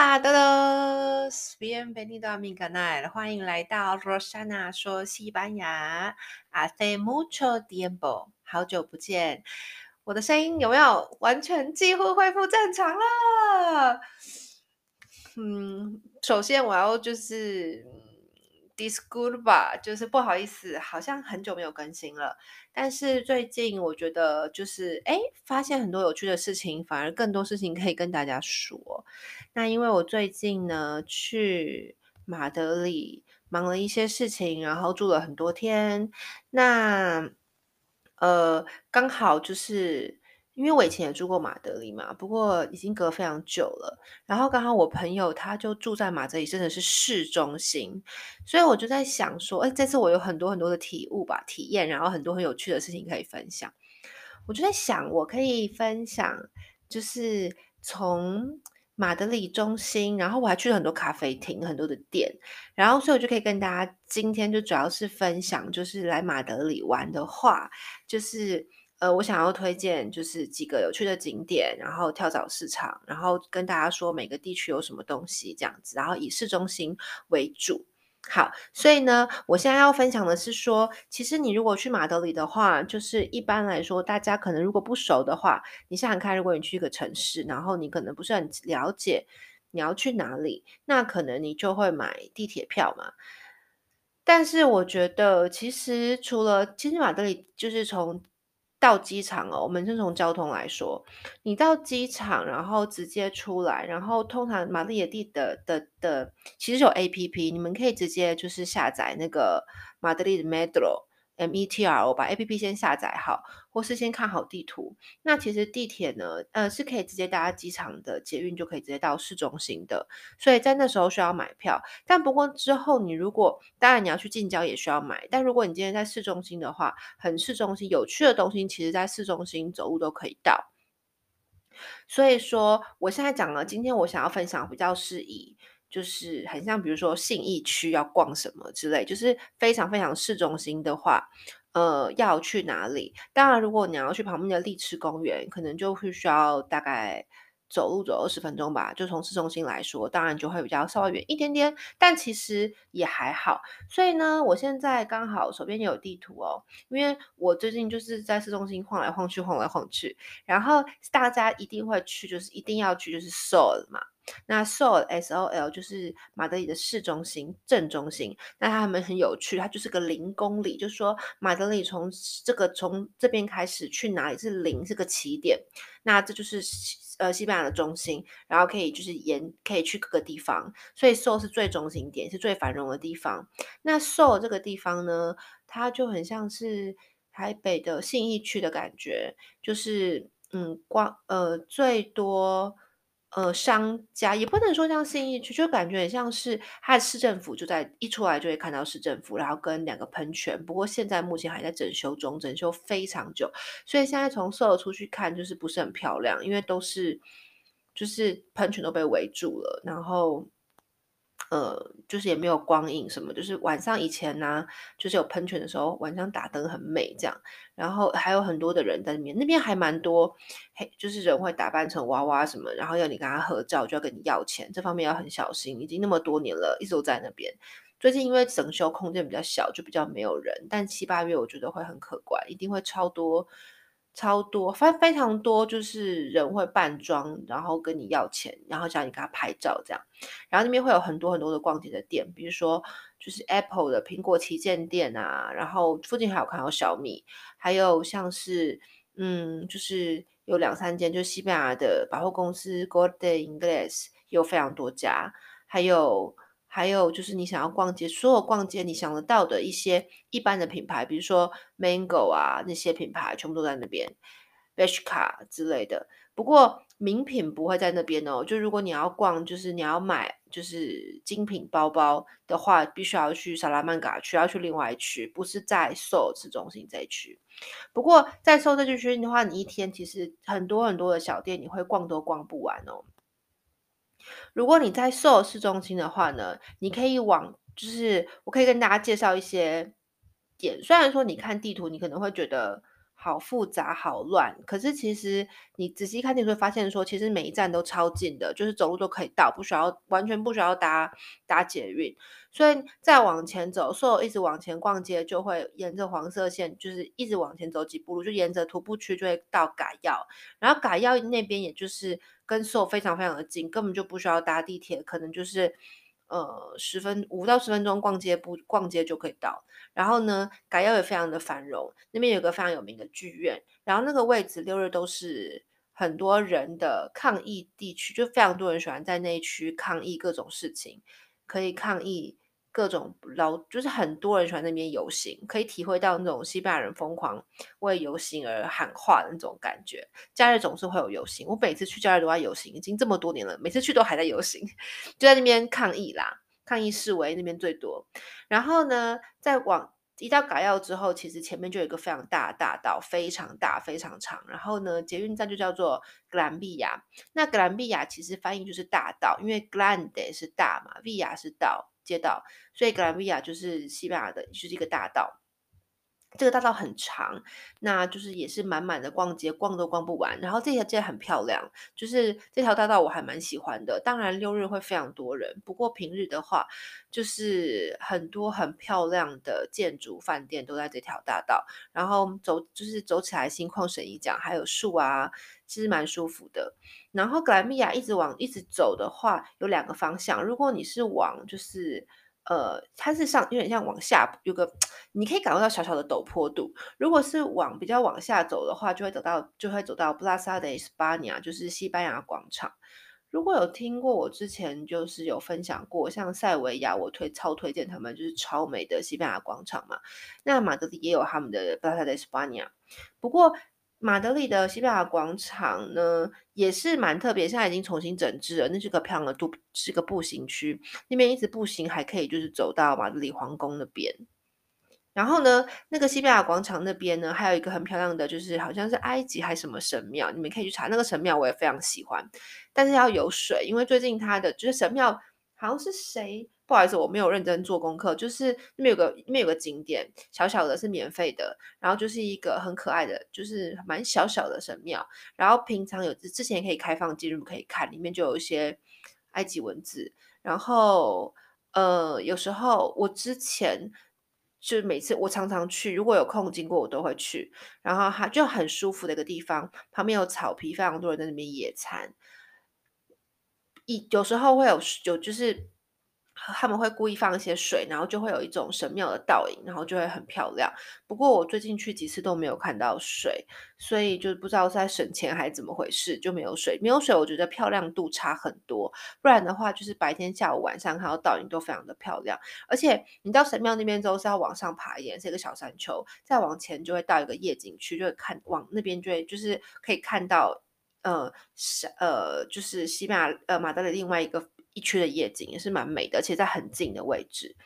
Hola todos，bienvenido a mi canal，欢迎来到 Rosana 说西班牙。Hace mucho tiempo，好久不见，我的声音有没有完全几乎恢复正常了？嗯，首先我要就是。Disculpa，就是不好意思，好像很久没有更新了。但是最近我觉得就是哎，发现很多有趣的事情，反而更多事情可以跟大家说。那因为我最近呢去马德里忙了一些事情，然后住了很多天。那呃，刚好就是。因为我以前也住过马德里嘛，不过已经隔非常久了。然后刚好我朋友他就住在马德里，真的是市中心，所以我就在想说，哎，这次我有很多很多的体悟吧，体验，然后很多很有趣的事情可以分享。我就在想，我可以分享，就是从马德里中心，然后我还去了很多咖啡厅，很多的店，然后所以我就可以跟大家今天就主要是分享，就是来马德里玩的话，就是。呃，我想要推荐就是几个有趣的景点，然后跳蚤市场，然后跟大家说每个地区有什么东西这样子，然后以市中心为主。好，所以呢，我现在要分享的是说，其实你如果去马德里的话，就是一般来说，大家可能如果不熟的话，你想想看，如果你去一个城市，然后你可能不是很了解你要去哪里，那可能你就会买地铁票嘛。但是我觉得，其实除了其实马德里就是从到机场哦，我们先从交通来说，你到机场，然后直接出来，然后通常马德里地的的的，其实有 APP，你们可以直接就是下载那个马德里的 Metro。M E T R O，把 A P P 先下载好，或是先看好地图。那其实地铁呢，呃，是可以直接搭机场的捷运，就可以直接到市中心的。所以在那时候需要买票，但不过之后你如果，当然你要去近郊也需要买。但如果你今天在市中心的话，很市中心有趣的东西，其实在市中心走路都可以到。所以说，我现在讲了，今天我想要分享比较适宜。就是很像，比如说信义区要逛什么之类，就是非常非常市中心的话，呃，要去哪里？当然，如果你要去旁边的丽池公园，可能就会需要大概走路走二十分钟吧。就从市中心来说，当然就会比较稍微远一点点，但其实也还好。所以呢，我现在刚好手边也有地图哦，因为我最近就是在市中心晃来晃去，晃来晃去，然后大家一定会去，就是一定要去，就是 SOUL 嘛。那 Sol S O L 就是马德里的市中心正中心，那他们很有趣，它就是个零公里，就是说马德里从这个从这边开始去哪里是零这个起点，那这就是呃西班牙的中心，然后可以就是沿可以去各个地方，所以 Sol 是最中心点，是最繁荣的地方。那 Sol 这个地方呢，它就很像是台北的信义区的感觉，就是嗯光呃最多。呃，商家也不能说像信义区，就感觉很像是它的市政府就在一出来就会看到市政府，然后跟两个喷泉。不过现在目前还在整修中，整修非常久，所以现在从 Sol 出去看就是不是很漂亮，因为都是就是喷泉都被围住了，然后。呃，就是也没有光影什么，就是晚上以前呢、就是有喷泉的时候，晚上打灯很美这样。然后还有很多的人在那边，那边还蛮多，嘿，就是人会打扮成娃娃什么，然后要你跟他合照，就要跟你要钱，这方面要很小心。已经那么多年了，一直都在那边。最近因为整修空间比较小，就比较没有人。但七八月我觉得会很可观，一定会超多。超多，非非常多，就是人会扮装，然后跟你要钱，然后叫你给他拍照这样。然后那边会有很多很多的逛街的店，比如说就是 Apple 的苹果旗舰店啊，然后附近还有看到小米，还有像是嗯，就是有两三间，就是西班牙的百货公司 Corte Inglés 有非常多家，还有。还有就是你想要逛街，所有逛街你想得到的一些一般的品牌，比如说 Mango 啊那些品牌，全部都在那边，Bershka 之类的。不过名品不会在那边哦。就如果你要逛，就是你要买就是精品包包的话，必须要去萨拉曼卡区，要去另外一区，不是在 Sol 市中心这一区。不过在 Sol 这区的话，你一天其实很多很多的小店，你会逛都逛不完哦。如果你在 Sol 市中心的话呢，你可以往，就是我可以跟大家介绍一些点。虽然说你看地图，你可能会觉得好复杂，好乱。可是其实你仔细看，你会发现说，其实每一站都超近的，就是走路都可以到，不需要完全不需要搭搭捷运。所以再往前走，所有一直往前逛街，就会沿着黄色线，就是一直往前走几步路，就沿着徒步区就会到改药。然后改药那边也就是跟所有非常非常的近，根本就不需要搭地铁，可能就是。呃，十分五到十分钟逛街不逛街就可以到。然后呢，改药也非常的繁荣，那边有个非常有名的剧院。然后那个位置六日都是很多人的抗议地区，就非常多人喜欢在那一区抗议各种事情，可以抗议。各种老就是很多人喜欢那边游行，可以体会到那种西班牙人疯狂为游行而喊话的那种感觉。假日总是会有游行，我每次去假日都在游行，已经这么多年了，每次去都还在游行，就在那边抗议啦，抗议示威那边最多。然后呢，再往一到改药之后，其实前面就有一个非常大的大道，非常大非常长。然后呢，捷运站就叫做 Gran Via。那 Gran Via 其实翻译就是大道，因为 Grande 是大嘛，Via 是道。街道，所以格兰维亚就是西班牙的，就是一个大道。这个大道很长，那就是也是满满的逛街，逛都逛不完。然后这条街很漂亮，就是这条大道我还蛮喜欢的。当然六日会非常多人，不过平日的话，就是很多很漂亮的建筑、饭店都在这条大道。然后走就是走起来心旷神怡，讲还有树啊，其实蛮舒服的。然后格兰米亚一直往一直走的话，有两个方向。如果你是往就是呃，它是上有点像往下，有个你可以感受到小小的陡坡度。如果是往比较往下走的话，就会走到就会走到 Plaza de España，就是西班牙广场。如果有听过我之前就是有分享过，像塞维亚，我推超推荐他们，就是超美的西班牙广场嘛。那马德里也有他们的 Plaza de España，不过。马德里的西班牙广场呢，也是蛮特别，现在已经重新整治了。那是个漂亮的度，是个步行区，那边一直步行还可以，就是走到马德里皇宫那边。然后呢，那个西班牙广场那边呢，还有一个很漂亮的，就是好像是埃及还什么神庙，你们可以去查那个神庙，我也非常喜欢。但是要有水，因为最近它的就是神庙好像是谁。不好意思，我没有认真做功课。就是那边有个那边有个景点，小小的，是免费的。然后就是一个很可爱的，就是蛮小小的神庙。然后平常有之前可以开放进入可以看，里面就有一些埃及文字。然后呃，有时候我之前就每次我常常去，如果有空经过我都会去。然后它就很舒服的一个地方，旁边有草皮，非常多人在那边野餐。一有时候会有有就是。他们会故意放一些水，然后就会有一种神庙的倒影，然后就会很漂亮。不过我最近去几次都没有看到水，所以就不知道是在省钱还是怎么回事，就没有水。没有水，我觉得漂亮度差很多。不然的话，就是白天、下午、晚上看到倒影都非常的漂亮。而且你到神庙那边之后是要往上爬一点，是一个小山丘，再往前就会到一个夜景区，就会看往那边就会就是可以看到，呃，是呃，就是西班牙呃马德里另外一个。一区的夜景也是蛮美的，而且在很近的位置。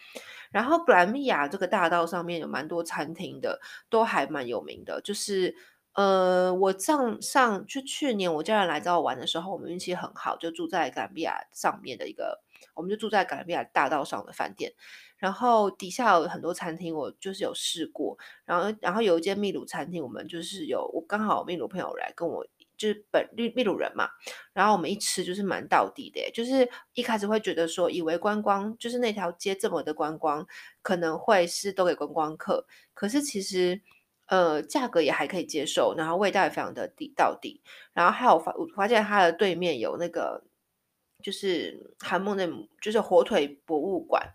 然后格兰米亚这个大道上面有蛮多餐厅的，都还蛮有名的。就是呃，我上上就去年我家人来找我玩的时候，我们运气很好，就住在格兰米亚上面的一个，我们就住在格兰米亚大道上的饭店。然后底下有很多餐厅，我就是有试过。然后然后有一间秘鲁餐厅，我们就是有我刚好秘鲁朋友来跟我。就是本秘秘鲁人嘛，然后我们一吃就是蛮到底的，就是一开始会觉得说，以为观光就是那条街这么的观光，可能会是都给观光客，可是其实呃价格也还可以接受，然后味道也非常的地到底，然后还有发我发现它的对面有那个就是韩梦内，就是火腿博物馆，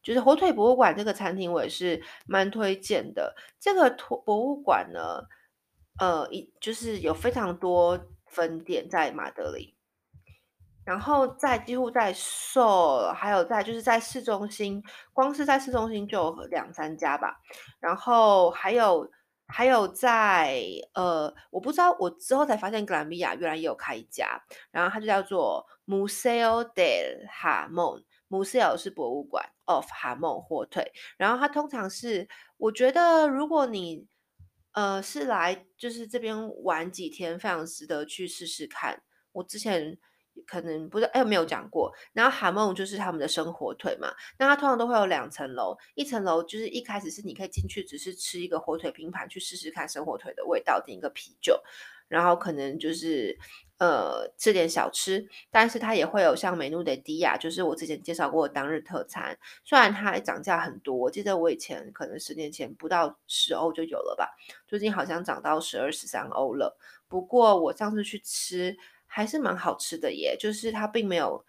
就是火腿博物馆这个餐厅我也是蛮推荐的，这个博物馆呢。呃，一就是有非常多分店在马德里，然后在几乎在售还有在就是在市中心，光是在市中心就有两三家吧。然后还有还有在呃，我不知道，我之后才发现格兰比亚原来也有开一家，然后它就叫做 Museo del Jamón，Museo 是博物馆 of Jamón 火腿，然后它通常是我觉得如果你。呃，是来就是这边玩几天，非常值得去试试看。我之前可能不是哎，没有讲过。然后韩梦就是他们的生火腿嘛，那它通常都会有两层楼，一层楼就是一开始是你可以进去，只是吃一个火腿拼盘去试试看生火腿的味道，点一个啤酒，然后可能就是呃吃点小吃，但是它也会有像美努的迪亚，就是我之前介绍过的当日特餐，虽然它涨价很多，我记得我以前可能十年前不到十欧就有了吧，最近好像涨到十二十三欧了。不过我上次去吃。还是蛮好吃的耶，就是它并没有，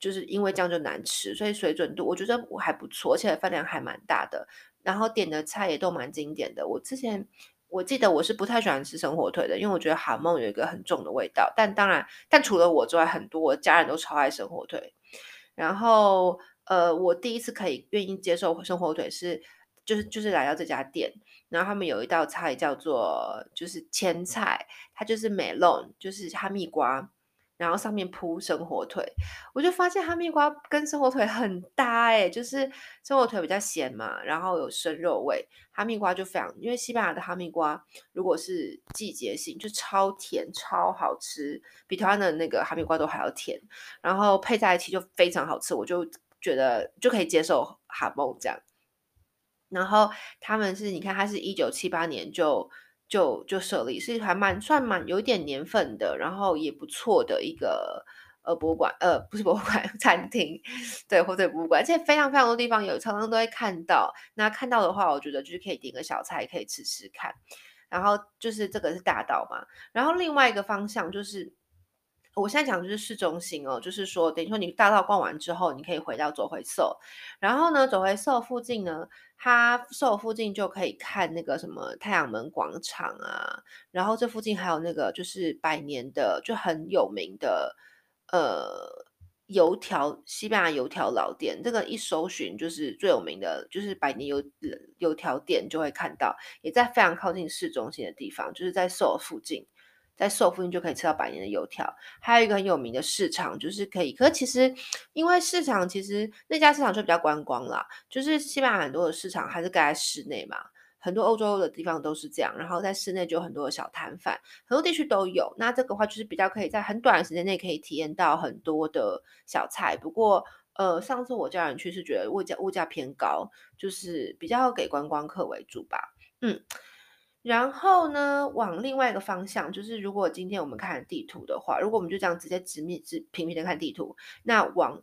就是因为这样就难吃，所以水准度我觉得我还不错，而且饭量还蛮大的，然后点的菜也都蛮经典的。我之前我记得我是不太喜欢吃生火腿的，因为我觉得韩梦有一个很重的味道，但当然，但除了我之外，很多我家人都超爱生火腿。然后呃，我第一次可以愿意接受生火腿是，就是就是来到这家店。然后他们有一道菜叫做就是前菜，它就是美露就是哈密瓜，然后上面铺生火腿。我就发现哈密瓜跟生火腿很搭哎，就是生火腿比较咸嘛，然后有生肉味，哈密瓜就非常，因为西班牙的哈密瓜如果是季节性就超甜超好吃，比台湾的那个哈密瓜都还要甜，然后配在一起就非常好吃，我就觉得就可以接受哈梦这样。然后他们是，你看，他是一九七八年就就就设立，是还蛮算蛮有点年份的，然后也不错的一个呃博物馆，呃不是博物馆，餐厅，对，或者博物馆，而且非常非常多地方有，常常都会看到。那看到的话，我觉得就是可以点个小菜，可以吃吃看。然后就是这个是大道嘛，然后另外一个方向就是。我现在讲的就是市中心哦，就是说，等于说你大道逛完之后，你可以回到走回 SOHO，然后呢，走回 SOHO 附近呢，它 SOHO 附近就可以看那个什么太阳门广场啊，然后这附近还有那个就是百年的就很有名的呃油条，西班牙油条老店，这个一搜寻就是最有名的，就是百年油油条店就会看到，也在非常靠近市中心的地方，就是在 SOHO 附近。在 so 附近就可以吃到百年的油条，还有一个很有名的市场，就是可以。可是其实，因为市场其实那家市场就比较观光啦，就是西班牙很多的市场还是盖在室内嘛，很多欧洲的地方都是这样。然后在室内就有很多的小摊贩，很多地区都有。那这个话就是比较可以在很短的时间内可以体验到很多的小菜。不过，呃，上次我家人去是觉得物价物价偏高，就是比较给观光客为主吧。嗯。然后呢，往另外一个方向，就是如果今天我们看地图的话，如果我们就这样直接直面直平平的看地图，那往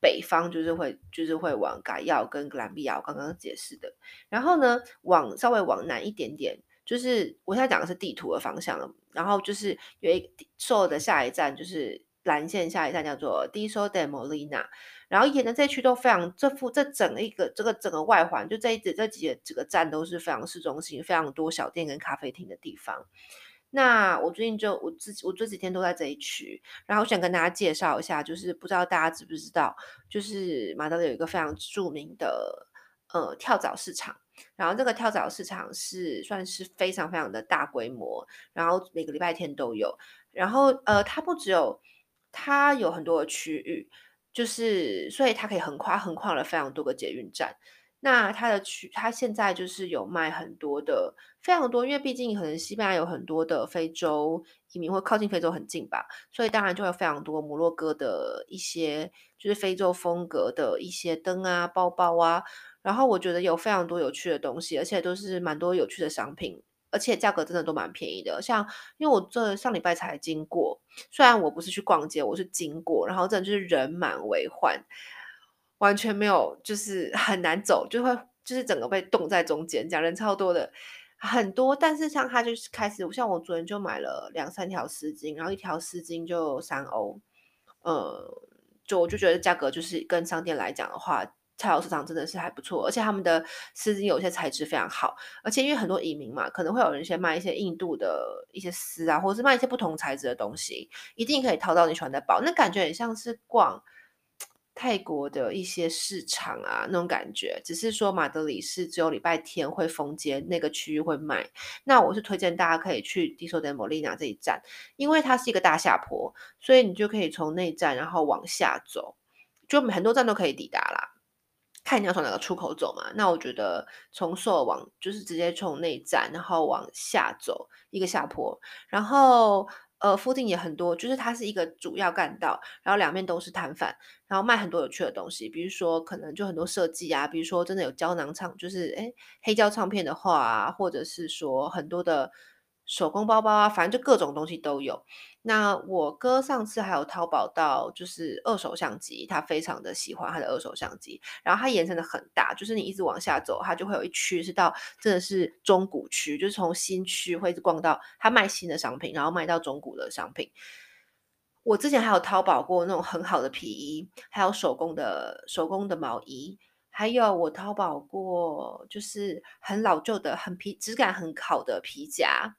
北方就是会就是会往嘎要跟格兰比亚，我刚刚解释的。然后呢，往稍微往南一点点，就是我现在讲的是地图的方向，然后就是有一个 SOHO 的下一站就是蓝线下一站叫做 Diso de Molina。然后沿着这区都非常，这附这整一个这个整个外环，就这一这这几个几个站都是非常市中心，非常多小店跟咖啡厅的地方。那我最近就我自己我这几天都在这一区，然后想跟大家介绍一下，就是不知道大家知不知道，就是马德里有一个非常著名的呃跳蚤市场，然后这个跳蚤市场是算是非常非常的大规模，然后每个礼拜天都有，然后呃它不只有它有很多的区域。就是，所以它可以横跨横跨了非常多个捷运站。那它的区，它现在就是有卖很多的，非常多，因为毕竟可能西班牙有很多的非洲移民，或靠近非洲很近吧，所以当然就有非常多摩洛哥的一些，就是非洲风格的一些灯啊、包包啊。然后我觉得有非常多有趣的东西，而且都是蛮多有趣的商品。而且价格真的都蛮便宜的，像因为我这上礼拜才经过，虽然我不是去逛街，我是经过，然后真的就是人满为患，完全没有，就是很难走，就会就是整个被冻在中间，这样人超多的，很多。但是像他就是开始，像我昨天就买了两三条丝巾，然后一条丝巾就三欧，呃，就我就觉得价格就是跟商店来讲的话。跳蚤市场真的是还不错，而且他们的丝巾有些材质非常好，而且因为很多移民嘛，可能会有人先卖一些印度的一些丝啊，或者是卖一些不同材质的东西，一定可以淘到你喜欢的包。那感觉很像是逛泰国的一些市场啊，那种感觉。只是说马德里是只有礼拜天会封街，那个区域会卖。那我是推荐大家可以去 Diso de Molina 这一站，因为它是一个大下坡，所以你就可以从那站然后往下走，就很多站都可以抵达啦。看你要从哪个出口走嘛，那我觉得从 SOHO 往就是直接从内站，然后往下走一个下坡，然后呃，附近也很多，就是它是一个主要干道，然后两边都是摊贩，然后卖很多有趣的东西，比如说可能就很多设计啊，比如说真的有胶囊唱，就是诶黑胶唱片的话啊，或者是说很多的。手工包包啊，反正就各种东西都有。那我哥上次还有淘宝到，就是二手相机，他非常的喜欢他的二手相机。然后它延伸的很大，就是你一直往下走，它就会有一区是到真的是中古区，就是从新区会一直逛到他卖新的商品，然后卖到中古的商品。我之前还有淘宝过那种很好的皮衣，还有手工的手工的毛衣。还有我淘宝过，就是很老旧的、很皮质感很好的皮夹，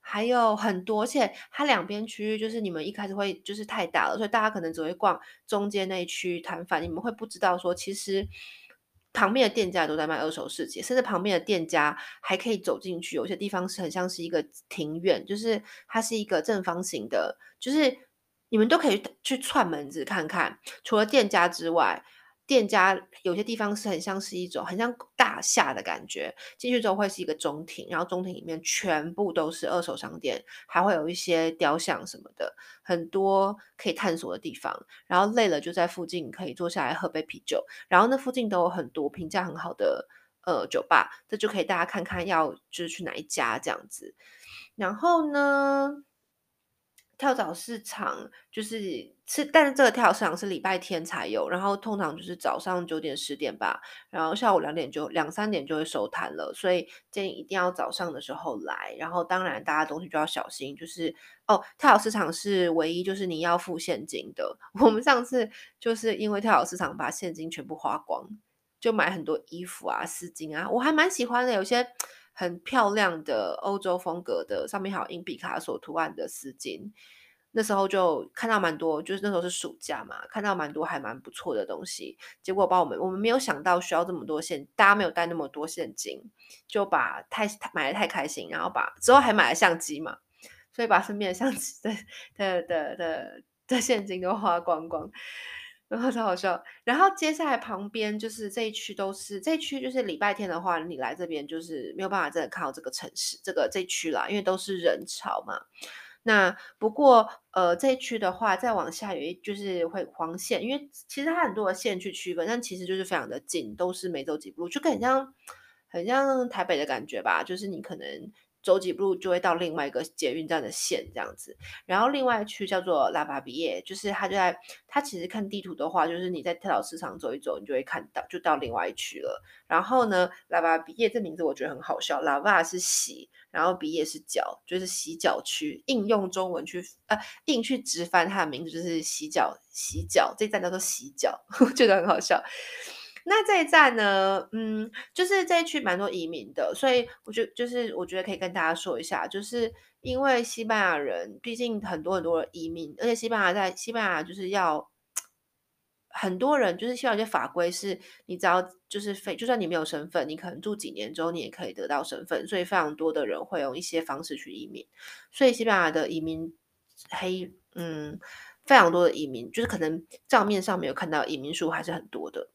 还有很多。而且它两边区域就是你们一开始会就是太大了，所以大家可能只会逛中间那一区摊贩，你们会不知道说其实旁边的店家都在卖二手市集，甚至旁边的店家还可以走进去，有些地方是很像是一个庭院，就是它是一个正方形的，就是你们都可以去串门子看看，除了店家之外。店家有些地方是很像是一种很像大厦的感觉，进去之后会是一个中庭，然后中庭里面全部都是二手商店，还会有一些雕像什么的，很多可以探索的地方。然后累了就在附近可以坐下来喝杯啤酒，然后那附近都有很多评价很好的呃酒吧，这就可以大家看看要就是去哪一家这样子。然后呢，跳蚤市场就是是，但是这个跳蚤市场是礼拜天才有，然后通常就是早上九点十点吧，然后下午两点就两三点就会收摊了，所以建议一定要早上的时候来。然后当然大家东西就要小心，就是哦，跳蚤市场是唯一就是你要付现金的。我们上次就是因为跳蚤市场把现金全部花光，就买很多衣服啊、丝巾啊，我还蛮喜欢的，有些。很漂亮的欧洲风格的，上面还有印毕卡索图案的丝巾。那时候就看到蛮多，就是那时候是暑假嘛，看到蛮多还蛮不错的东西。结果把我们我们没有想到需要这么多现，大家没有带那么多现金，就把太买的太开心，然后把之后还买了相机嘛，所以把身边的相机 的的的的的现金都花光光。然后超好笑，然后接下来旁边就是这一区都是这一区，就是礼拜天的话，你来这边就是没有办法真的看到这个城市，这个这一区啦，因为都是人潮嘛。那不过呃这一区的话，再往下有一就是会黄线，因为其实它很多的线去区分，但其实就是非常的近，都是没走几步路，就很像很像台北的感觉吧，就是你可能。走几步路就会到另外一个捷运站的线这样子，然后另外一区叫做拉巴比耶，就是它就在它其实看地图的话，就是你在跳蚤市场走一走，你就会看到就到另外一区了。然后呢，拉巴比耶这名字我觉得很好笑，拉巴是洗，然后比耶是脚，就是洗脚区。应用中文去呃硬去直翻它的名字就是洗脚洗脚，这站叫做洗脚，我觉得很好笑。那这一站呢，嗯，就是这一区蛮多移民的，所以我觉得就是我觉得可以跟大家说一下，就是因为西班牙人毕竟很多很多移民，而且西班牙在西班牙就是要很多人，就是希望一些法规是，你只要就是非就算你没有身份，你可能住几年之后你也可以得到身份，所以非常多的人会用一些方式去移民，所以西班牙的移民黑嗯非常多的移民，就是可能账面上没有看到移民数还是很多的。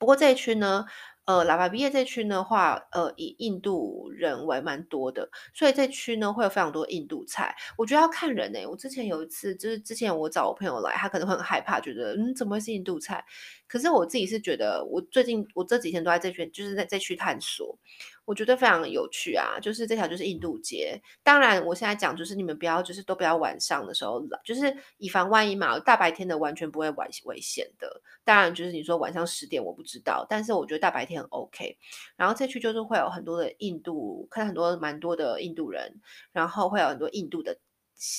不过这一区呢，呃，喇叭毕业这区的话，呃，以印度人为蛮多的，所以这区呢会有非常多印度菜。我觉得要看人诶、我之前有一次，就是之前我找我朋友来，他可能会很害怕，觉得嗯，怎么会是印度菜？可是我自己是觉得，我最近我这几天都在这区，就是在这区探索。我觉得非常有趣啊，就是这条就是印度街。当然，我现在讲就是你们不要，就是都不要晚上的时候来，就是以防万一嘛。大白天的完全不会危危险的。当然，就是你说晚上十点我不知道，但是我觉得大白天很 OK。然后这区就是会有很多的印度，看很多蛮多的印度人，然后会有很多印度的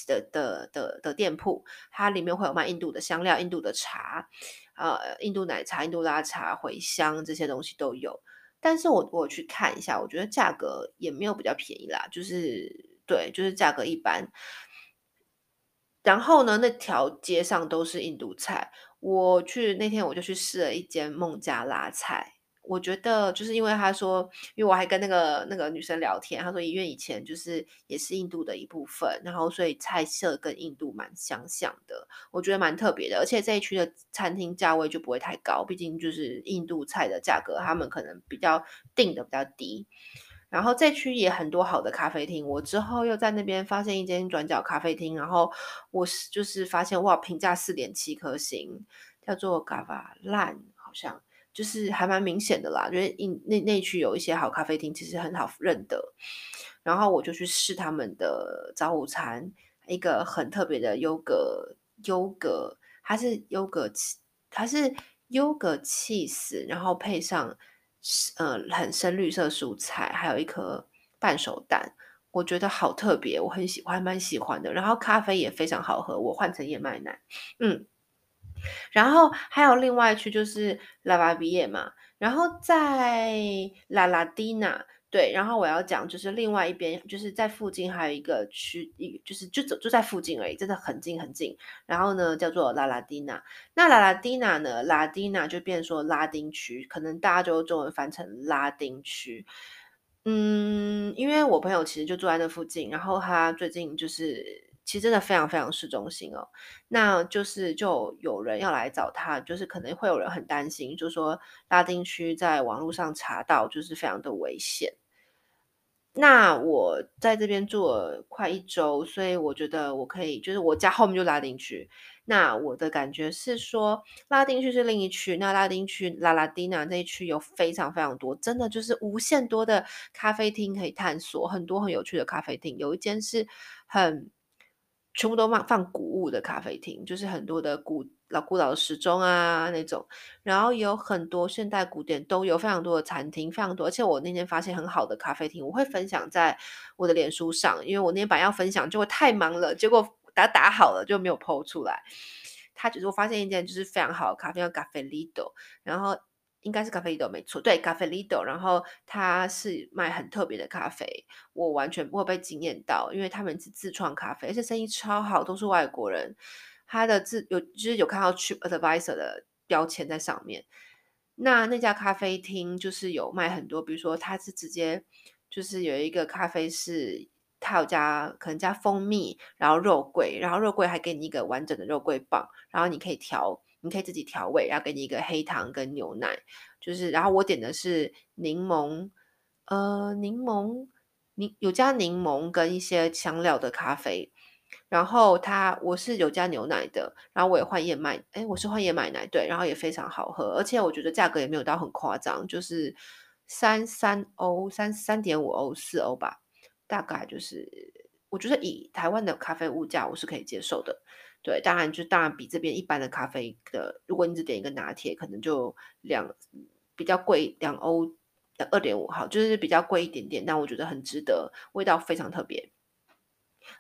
的的的的店铺，它里面会有卖印度的香料、印度的茶，呃，印度奶茶、印度拉茶、茴香这些东西都有。但是我我去看一下，我觉得价格也没有比较便宜啦，就是对，就是价格一般。然后呢，那条街上都是印度菜。我去那天我就去试了一间孟加拉菜。我觉得就是因为他说，因为我还跟那个那个女生聊天，她说医院以前就是也是印度的一部分，然后所以菜色跟印度蛮相像的，我觉得蛮特别的。而且这一区的餐厅价位就不会太高，毕竟就是印度菜的价格，他们可能比较定的比较低。然后这区也很多好的咖啡厅，我之后又在那边发现一间转角咖啡厅，然后我是就是发现哇，评价四点七颗星，叫做 Gavalan，好像就是还蛮明显的啦，因为那那区有一些好咖啡厅，其实很好认得。然后我就去试他们的早午餐，一个很特别的优格优格，它是优格它是优格起司，然后配上。呃，很深绿色蔬菜，还有一颗半熟蛋，我觉得好特别，我很喜欢，蛮喜欢的。然后咖啡也非常好喝，我换成燕麦奶，嗯。然后还有另外一区就是 Lavavie 嘛，然后在拉拉蒂娜。对，然后我要讲就是另外一边，就是在附近还有一个区，一就是就走就在附近而已，真的很近很近。然后呢，叫做拉拉蒂娜。那拉拉蒂娜呢，拉蒂娜就变说拉丁区，可能大家就中文翻成拉丁区。嗯，因为我朋友其实就住在那附近，然后他最近就是其实真的非常非常市中心哦。那就是就有人要来找他，就是可能会有人很担心，就说拉丁区在网络上查到就是非常的危险。那我在这边住了快一周，所以我觉得我可以，就是我家后面就拉丁区。那我的感觉是说，拉丁区是另一区，那拉丁区拉拉丁娜这一区有非常非常多，真的就是无限多的咖啡厅可以探索，很多很有趣的咖啡厅。有一间是很全部都放放古物的咖啡厅，就是很多的古。老古老的时钟啊那种，然后有很多现代古典都有非常多的餐厅，非常多。而且我那天发现很好的咖啡厅，我会分享在我的脸书上，因为我那天本来要分享，结果太忙了，结果打打好了就没有 po 出来。他就是我发现一间就是非常好的咖啡，叫 Caffè Lido，然后应该是 Caffè Lido 没错，对咖啡 Lido，然后它是卖很特别的咖啡，我完全不会被惊艳到，因为他们是自创咖啡，而且生意超好，都是外国人。他的自有就是有看到 Trip Advisor 的标签在上面。那那家咖啡厅就是有卖很多，比如说它是直接就是有一个咖啡是它有加可能加蜂蜜，然后肉桂，然后肉桂还给你一个完整的肉桂棒，然后你可以调，你可以自己调味，然后给你一个黑糖跟牛奶，就是然后我点的是柠檬，呃，柠檬，柠有加柠檬跟一些香料的咖啡。然后它我是有加牛奶的，然后我也换燕麦，哎，我是换燕麦奶，对，然后也非常好喝，而且我觉得价格也没有到很夸张，就是三三欧，三三点五欧，四欧吧，大概就是我觉得以台湾的咖啡物价我是可以接受的，对，当然就当然比这边一般的咖啡的，如果你只点一个拿铁，可能就两比较贵两欧，二点五好，就是比较贵一点点，但我觉得很值得，味道非常特别。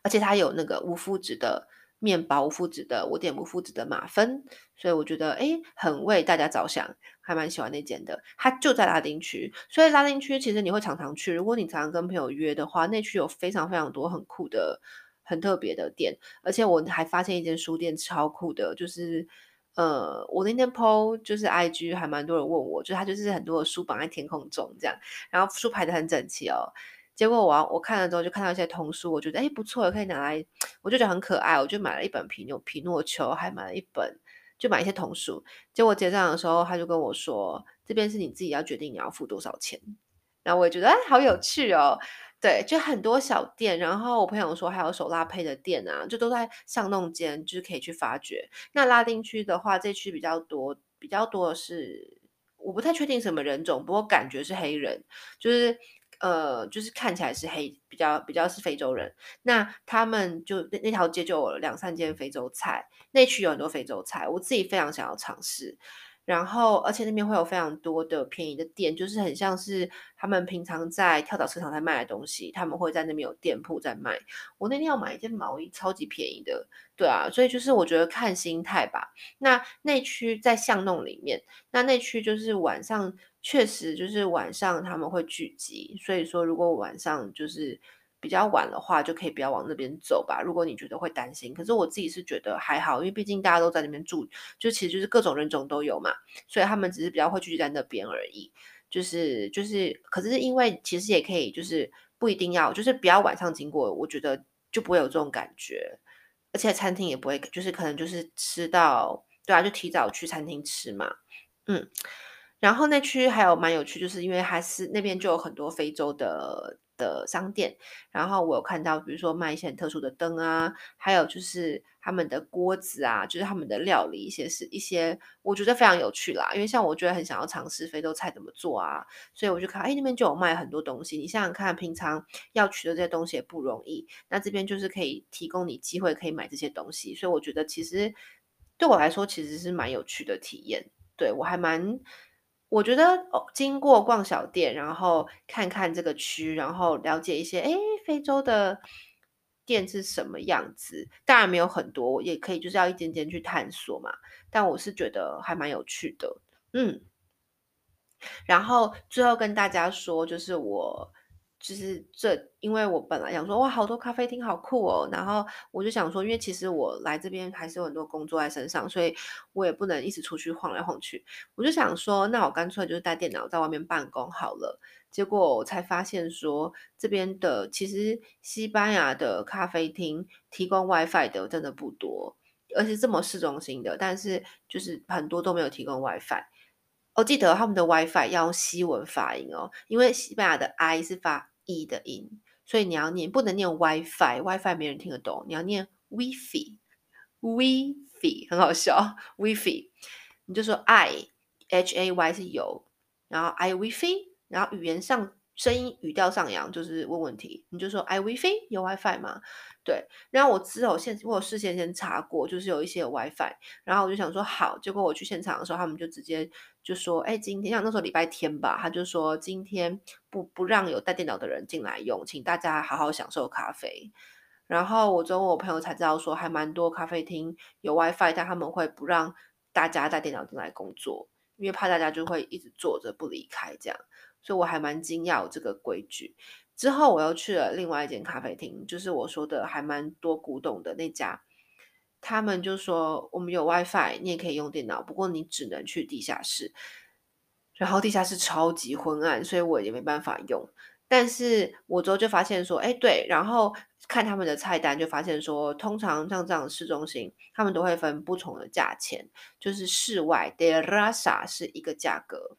而且它有那个无麸质的面包，无麸质的，我点无麸质的马芬，所以我觉得哎很为大家着想，还蛮喜欢那间的。它就在拉丁区，所以拉丁区其实你会常常去。如果你常常跟朋友约的话，那区有非常非常多很酷的、很特别的店。而且我还发现一间书店超酷的，就是呃，我那天 po 就是 IG 还蛮多人问我，就是它就是很多的书绑在天空中这样，然后书排得很整齐哦。结果我我看了之后就看到一些童书，我觉得哎不错，可以拿来，我就觉得很可爱，我就买了一本皮诺皮诺丘，还买了一本，就买一些童书。结果结账的时候，他就跟我说，这边是你自己要决定你要付多少钱。然后我也觉得哎，好有趣哦，对，就很多小店。然后我朋友说还有手拉胚的店啊，就都在巷弄间，就是可以去发掘。那拉丁区的话，这区比较多，比较多的是我不太确定什么人种，不过感觉是黑人，就是。呃，就是看起来是黑，比较比较是非洲人。那他们就那那条街就有两三间非洲菜，那区有很多非洲菜，我自己非常想要尝试。然后，而且那边会有非常多的便宜的店，就是很像是他们平常在跳蚤市场在卖的东西，他们会在那边有店铺在卖。我那天要买一件毛衣，超级便宜的，对啊，所以就是我觉得看心态吧。那那区在巷弄里面，那那区就是晚上确实就是晚上他们会聚集，所以说如果晚上就是。比较晚的话，就可以不要往那边走吧。如果你觉得会担心，可是我自己是觉得还好，因为毕竟大家都在那边住，就其实就是各种人种都有嘛，所以他们只是比较会聚集在那边而已。就是就是，可是因为其实也可以，就是不一定要，就是不要晚上经过，我觉得就不会有这种感觉，而且餐厅也不会，就是可能就是吃到，对啊，就提早去餐厅吃嘛，嗯。然后那区还有蛮有趣，就是因为还是那边就有很多非洲的。的商店，然后我有看到，比如说卖一些很特殊的灯啊，还有就是他们的锅子啊，就是他们的料理一些是一些，我觉得非常有趣啦。因为像我觉得很想要尝试非洲菜怎么做啊，所以我就看，哎，那边就有卖很多东西。你想想看，平常要取得这些东西也不容易，那这边就是可以提供你机会可以买这些东西，所以我觉得其实对我来说其实是蛮有趣的体验。对，我还蛮。我觉得哦，经过逛小店，然后看看这个区，然后了解一些，诶，非洲的店是什么样子。当然没有很多，也可以就是要一间间去探索嘛。但我是觉得还蛮有趣的，嗯。然后最后跟大家说，就是我。就是这，因为我本来想说，哇，好多咖啡厅好酷哦，然后我就想说，因为其实我来这边还是有很多工作在身上，所以我也不能一直出去晃来晃去。我就想说，那我干脆就是带电脑在外面办公好了。结果我才发现说，这边的其实西班牙的咖啡厅提供 WiFi 的真的不多，而且这么市中心的，但是就是很多都没有提供 WiFi。我记得他们的 WiFi 要用西文发音哦，因为西班牙的 I 是发。E 的音，所以你要念，不能念 WiFi，WiFi 没人听得懂，你要念 Wi-Fi，Wi-Fi 很好笑，Wi-Fi，你就说 I H A Y 是有，然后 I Wi-Fi，然后语言上声音语调上扬就是问问题，你就说 I Wi-Fi 有 WiFi 吗？对，然后我之后现我有事先先查过，就是有一些 WiFi，然后我就想说好，结果我去现场的时候，他们就直接就说，哎，今天像那时候礼拜天吧，他就说今天不不让有带电脑的人进来用，请大家好好享受咖啡。然后我之后我朋友才知道说，还蛮多咖啡厅有 WiFi，但他们会不让大家带电脑进来工作，因为怕大家就会一直坐着不离开这样，所以我还蛮惊讶这个规矩。之后我又去了另外一间咖啡厅，就是我说的还蛮多古董的那家。他们就说我们有 WiFi，你也可以用电脑，不过你只能去地下室。然后地下室超级昏暗，所以我也没办法用。但是我之后就发现说，哎，对，然后看他们的菜单就发现说，通常像这样的市中心，他们都会分不同的价钱，就是室外 terraza 是一个价格。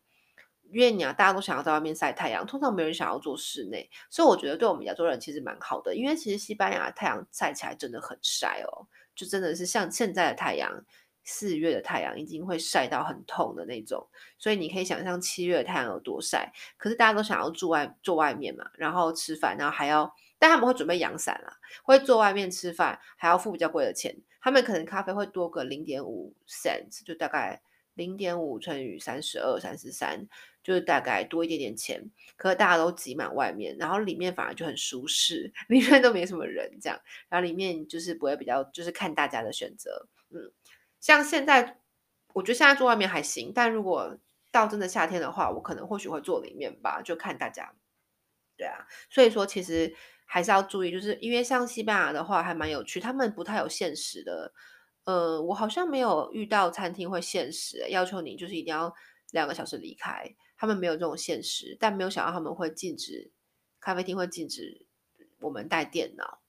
因为你啊，大家都想要在外面晒太阳，通常没人想要做室内，所以我觉得对我们亚洲人其实蛮好的。因为其实西班牙太阳晒起来真的很晒哦，就真的是像现在的太阳，四月的太阳已经会晒到很痛的那种，所以你可以想象七月的太阳有多晒。可是大家都想要住外坐外面嘛，然后吃饭，然后还要，但他们会准备阳伞啦，会坐外面吃饭，还要付比较贵的钱。他们可能咖啡会多个零点五 cents，就大概零点五乘以三十二、三十三。就是大概多一点点钱，可是大家都挤满外面，然后里面反而就很舒适，里面都没什么人这样，然后里面就是不会比较，就是看大家的选择，嗯，像现在我觉得现在坐外面还行，但如果到真的夏天的话，我可能或许会坐里面吧，就看大家，对啊，所以说其实还是要注意，就是因为像西班牙的话还蛮有趣，他们不太有现实的，呃，我好像没有遇到餐厅会限时，要求你就是一定要两个小时离开。他们没有这种限时，但没有想到他们会禁止咖啡厅会禁止我们带电脑，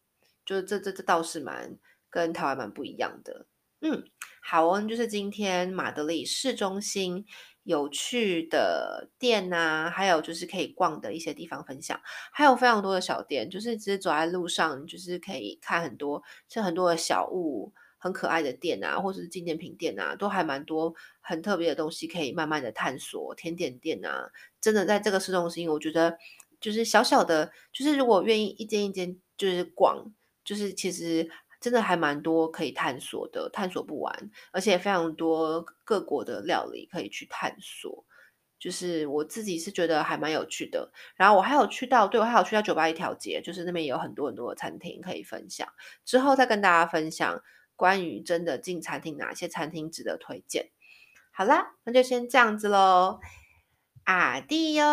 就这这这倒是蛮跟台湾蛮不一样的。嗯，好哦，就是今天马德里市中心有趣的店啊，还有就是可以逛的一些地方分享，还有非常多的小店，就是直接走在路上，就是可以看很多，像很多的小物。很可爱的店啊，或者是纪念品店啊，都还蛮多很特别的东西可以慢慢的探索。甜点店啊，真的在这个市中心，我觉得就是小小的，就是如果愿意一间一间就是逛，就是其实真的还蛮多可以探索的，探索不完，而且非常多各国的料理可以去探索。就是我自己是觉得还蛮有趣的。然后我还有去到，对，我还有去到酒吧一条街，就是那边也有很多很多的餐厅可以分享。之后再跟大家分享。关于真的进餐厅，哪些餐厅值得推荐？好啦，那就先这样子喽，Adios。